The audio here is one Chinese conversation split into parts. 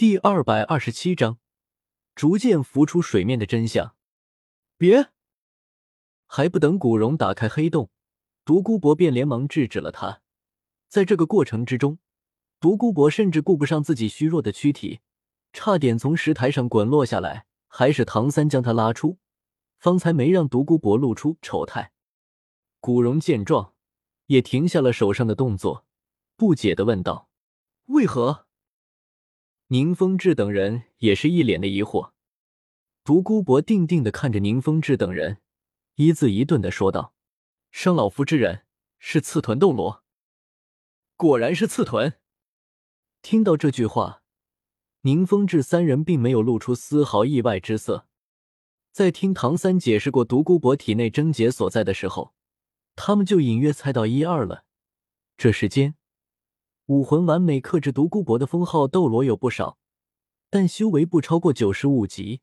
第二百二十七章，逐渐浮出水面的真相。别！还不等古荣打开黑洞，独孤博便连忙制止了他。在这个过程之中，独孤博甚至顾不上自己虚弱的躯体，差点从石台上滚落下来，还是唐三将他拉出，方才没让独孤博露出丑态。古荣见状，也停下了手上的动作，不解的问道：“为何？”宁风致等人也是一脸的疑惑。独孤博定定的看着宁风致等人，一字一顿的说道：“伤老夫之人是刺豚斗罗。”果然是刺豚。听到这句话，宁风致三人并没有露出丝毫意外之色。在听唐三解释过独孤博体内症结所在的时候，他们就隐约猜到一二了。这时间。武魂完美克制独孤博的封号斗罗有不少，但修为不超过九十五级，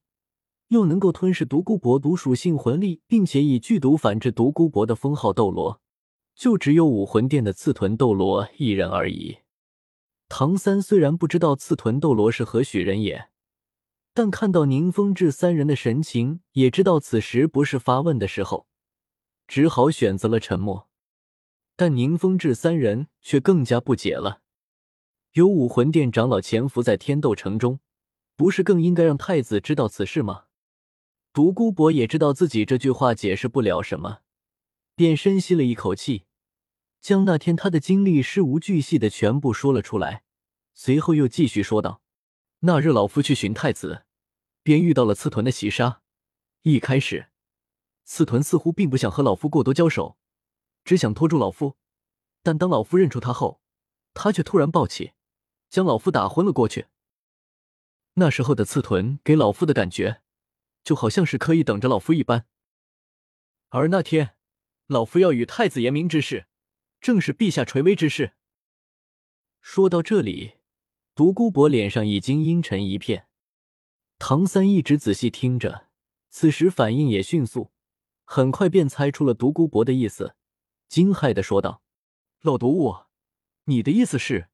又能够吞噬独孤博毒属性魂力，并且以剧毒反制独孤博的封号斗罗，就只有武魂殿的刺豚斗罗一人而已。唐三虽然不知道刺豚斗罗是何许人也，但看到宁风致三人的神情，也知道此时不是发问的时候，只好选择了沉默。但宁风致三人却更加不解了。有武魂殿长老潜伏在天斗城中，不是更应该让太子知道此事吗？独孤博也知道自己这句话解释不了什么，便深吸了一口气，将那天他的经历事无巨细的全部说了出来。随后又继续说道：“那日老夫去寻太子，便遇到了刺豚的袭杀。一开始，刺豚似乎并不想和老夫过多交手。”只想拖住老夫，但当老夫认出他后，他却突然暴起，将老夫打昏了过去。那时候的刺豚给老夫的感觉，就好像是刻意等着老夫一般。而那天，老夫要与太子言明之事，正是陛下垂危之事。说到这里，独孤博脸上已经阴沉一片。唐三一直仔细听着，此时反应也迅速，很快便猜出了独孤博的意思。惊骇的说道：“老毒物，你的意思是，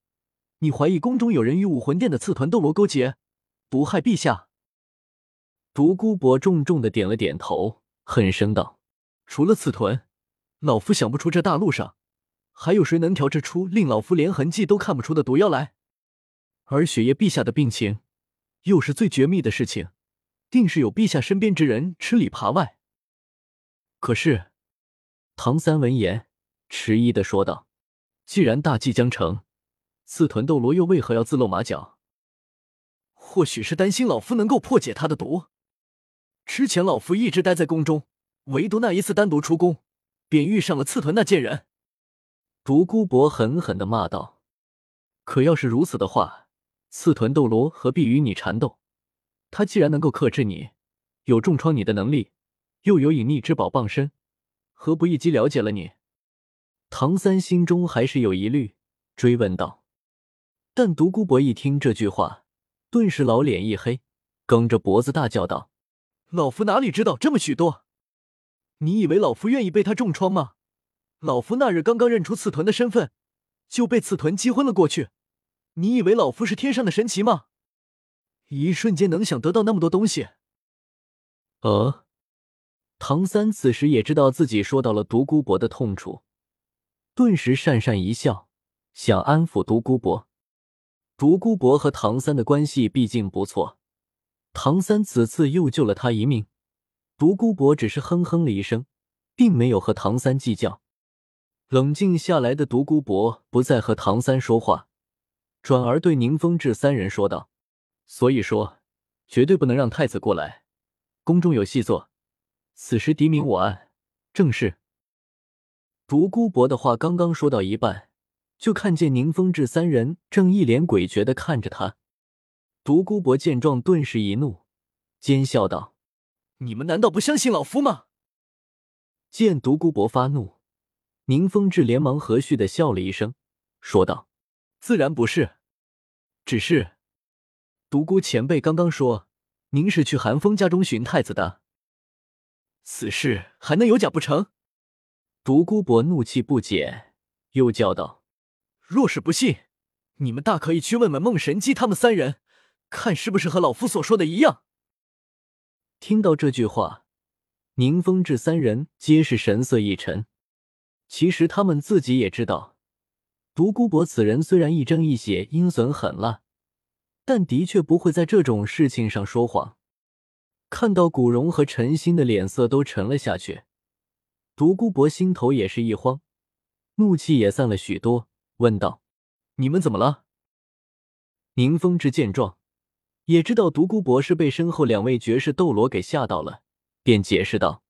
你怀疑宫中有人与武魂殿的刺豚斗罗勾结，毒害陛下？”独孤博重重的点了点头，狠声道：“除了刺豚，老夫想不出这大陆上还有谁能调制出令老夫连痕迹都看不出的毒药来。而雪夜陛下的病情，又是最绝密的事情，定是有陛下身边之人吃里扒外。可是……”唐三闻言，迟疑的说道：“既然大计将成，刺豚斗罗又为何要自露马脚？或许是担心老夫能够破解他的毒。之前老夫一直待在宫中，唯独那一次单独出宫，便遇上了刺豚那贱人。”独孤博狠狠的骂道：“可要是如此的话，刺豚斗罗何必与你缠斗？他既然能够克制你，有重创你的能力，又有隐匿之宝傍身。”何不一击了解了你？唐三心中还是有疑虑，追问道。但独孤博一听这句话，顿时老脸一黑，梗着脖子大叫道：“老夫哪里知道这么许多？你以为老夫愿意被他重创吗？老夫那日刚刚认出刺豚的身份，就被刺豚击昏了过去。你以为老夫是天上的神奇吗？一瞬间能想得到那么多东西？呃。”唐三此时也知道自己说到了独孤博的痛处，顿时讪讪一笑，想安抚独孤博。独孤博和唐三的关系毕竟不错，唐三此次又救了他一命，独孤博只是哼哼了一声，并没有和唐三计较。冷静下来的独孤博不再和唐三说话，转而对宁风致三人说道：“所以说，绝对不能让太子过来，宫中有细作。”此时敌明我暗，正是。独孤博的话刚刚说到一半，就看见宁风致三人正一脸诡谲的看着他。独孤博见状，顿时一怒，奸笑道：“你们难道不相信老夫吗？”见独孤博发怒，宁风致连忙和煦的笑了一声，说道：“自然不是，只是独孤前辈刚刚说，您是去寒风家中寻太子的。”此事还能有假不成？独孤博怒气不减，又叫道：“若是不信，你们大可以去问问孟神机他们三人，看是不是和老夫所说的一样。听到这句话，宁风致三人皆是神色一沉。其实他们自己也知道，独孤博此人虽然一正一邪、阴损狠辣，但的确不会在这种事情上说谎。看到古荣和陈心的脸色都沉了下去，独孤博心头也是一慌，怒气也散了许多，问道：“你们怎么了？”宁风致见状，也知道独孤博是被身后两位绝世斗罗给吓到了，便解释道：“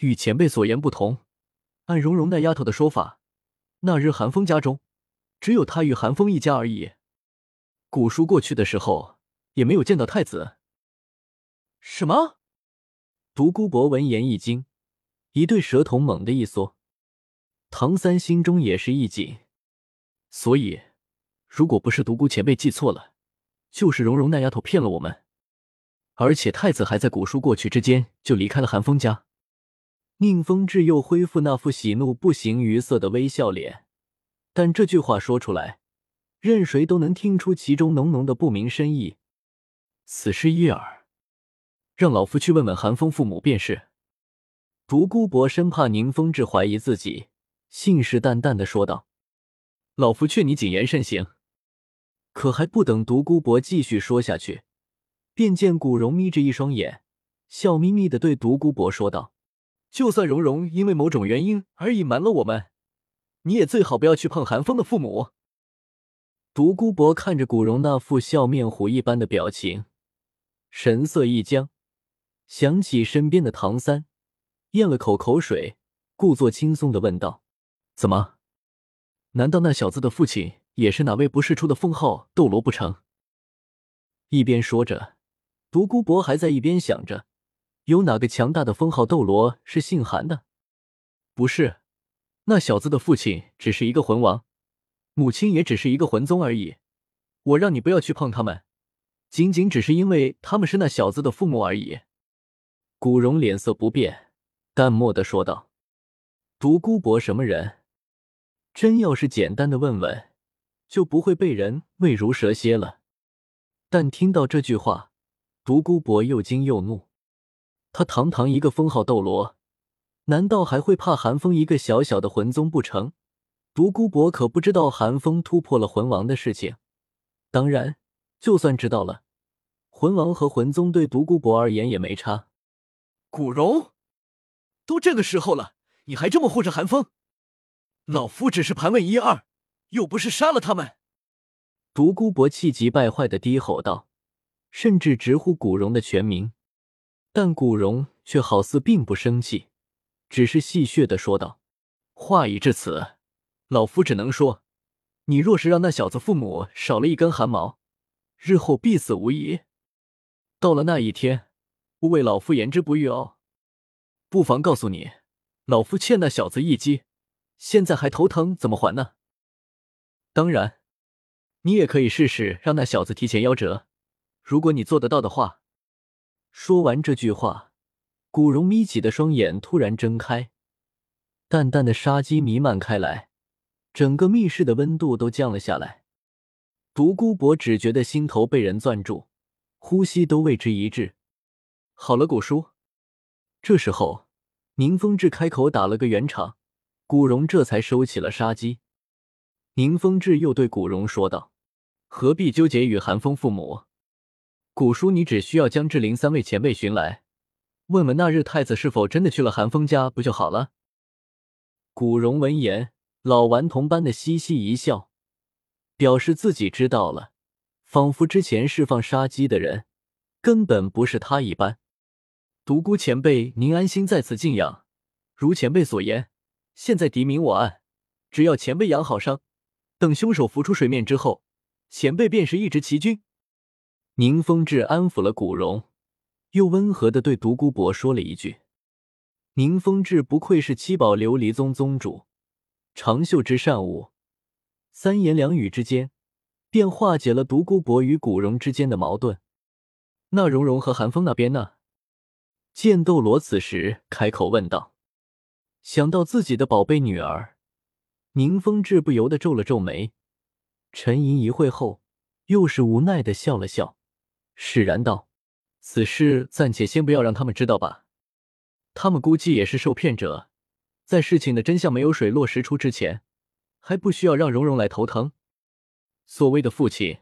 与前辈所言不同。”按蓉蓉那丫头的说法，那日寒风家中只有她与寒风一家而已。古叔过去的时候也没有见到太子。什么？独孤博闻言一惊，一对舌头猛地一缩。唐三心中也是一紧，所以，如果不是独孤前辈记错了，就是蓉蓉那丫头骗了我们。而且太子还在古书过去之间就离开了寒风家。宁风致又恢复那副喜怒不形于色的微笑脸，但这句话说出来，任谁都能听出其中浓浓的不明深意。此事一耳，让老夫去问问寒风父母便是。独孤博生怕宁风致怀疑自己，信誓旦旦的说道：“老夫劝你谨言慎行。”可还不等独孤博继续说下去，便见古荣眯着一双眼，笑眯眯的对独孤博说道。就算荣荣因为某种原因而隐瞒了我们，你也最好不要去碰寒风的父母。独孤博看着古荣那副笑面虎一般的表情，神色一僵，想起身边的唐三，咽了口口水，故作轻松的问道：“怎么？难道那小子的父亲也是哪位不世出的封号斗罗不成？”一边说着，独孤博还在一边想着。有哪个强大的封号斗罗是姓韩的？不是，那小子的父亲只是一个魂王，母亲也只是一个魂宗而已。我让你不要去碰他们，仅仅只是因为他们是那小子的父母而已。古荣脸色不变，淡漠的说道：“独孤博什么人？真要是简单的问问，就不会被人喂如蛇蝎了。”但听到这句话，独孤博又惊又怒。他堂堂一个封号斗罗，难道还会怕寒风一个小小的魂宗不成？独孤博可不知道寒风突破了魂王的事情。当然，就算知道了，魂王和魂宗对独孤博而言也没差。古荣，都这个时候了，你还这么护着寒风？老夫只是盘问一二，又不是杀了他们。独孤博气急败坏的低吼道，甚至直呼古荣的全名。但古荣却好似并不生气，只是戏谑的说道：“话已至此，老夫只能说，你若是让那小子父母少了一根汗毛，日后必死无疑。到了那一天，勿为老夫言之不预哦。不妨告诉你，老夫欠那小子一击，现在还头疼，怎么还呢？当然，你也可以试试让那小子提前夭折，如果你做得到的话。”说完这句话，古荣眯起的双眼突然睁开，淡淡的杀机弥漫开来，整个密室的温度都降了下来。独孤博只觉得心头被人攥住，呼吸都为之一滞。好了，古叔。这时候，宁风致开口打了个圆场，古荣这才收起了杀机。宁风致又对古荣说道：“何必纠结于寒风父母？”古叔，你只需要将志灵三位前辈寻来，问问那日太子是否真的去了寒风家，不就好了？古荣闻言，老顽童般的嘻嘻一笑，表示自己知道了，仿佛之前释放杀机的人根本不是他一般。独孤前辈，您安心在此静养。如前辈所言，现在敌明我暗，只要前辈养好伤，等凶手浮出水面之后，前辈便是一直齐军。宁风致安抚了古荣，又温和的对独孤博说了一句：“宁风致不愧是七宝琉璃宗宗主，长袖之善舞。”三言两语之间，便化解了独孤博与古荣之间的矛盾。那蓉蓉和寒风那边呢？剑斗罗此时开口问道。想到自己的宝贝女儿，宁风致不由得皱了皱眉，沉吟一会后，又是无奈的笑了笑。释然道：“此事暂且先不要让他们知道吧。他们估计也是受骗者，在事情的真相没有水落石出之前，还不需要让蓉蓉来头疼。所谓的父亲，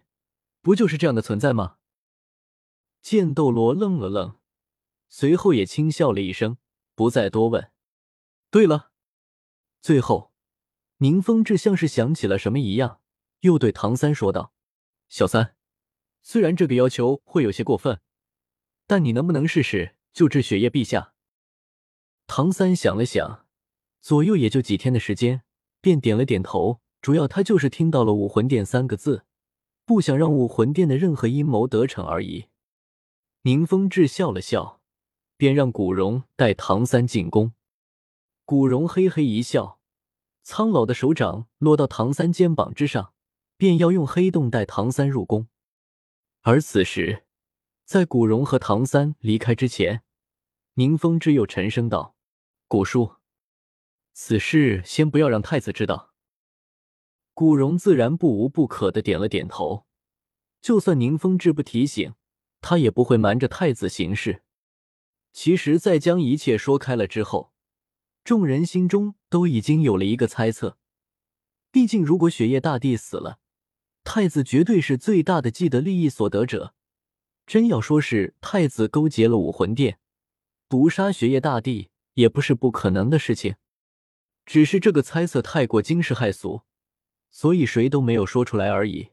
不就是这样的存在吗？”剑斗罗愣了愣，随后也轻笑了一声，不再多问。对了，最后，宁风致像是想起了什么一样，又对唐三说道：“小三。”虽然这个要求会有些过分，但你能不能试试救治雪夜陛下？唐三想了想，左右也就几天的时间，便点了点头。主要他就是听到了武魂殿三个字，不想让武魂殿的任何阴谋得逞而已。宁风致笑了笑，便让古荣带唐三进宫。古荣嘿嘿一笑，苍老的手掌落到唐三肩膀之上，便要用黑洞带唐三入宫。而此时，在古荣和唐三离开之前，宁风致又沉声道：“古叔，此事先不要让太子知道。”古荣自然不无不可的点了点头。就算宁风致不提醒，他也不会瞒着太子行事。其实，在将一切说开了之后，众人心中都已经有了一个猜测。毕竟，如果雪夜大帝死了，太子绝对是最大的既得利益所得者，真要说是太子勾结了武魂殿，毒杀雪夜大帝，也不是不可能的事情。只是这个猜测太过惊世骇俗，所以谁都没有说出来而已。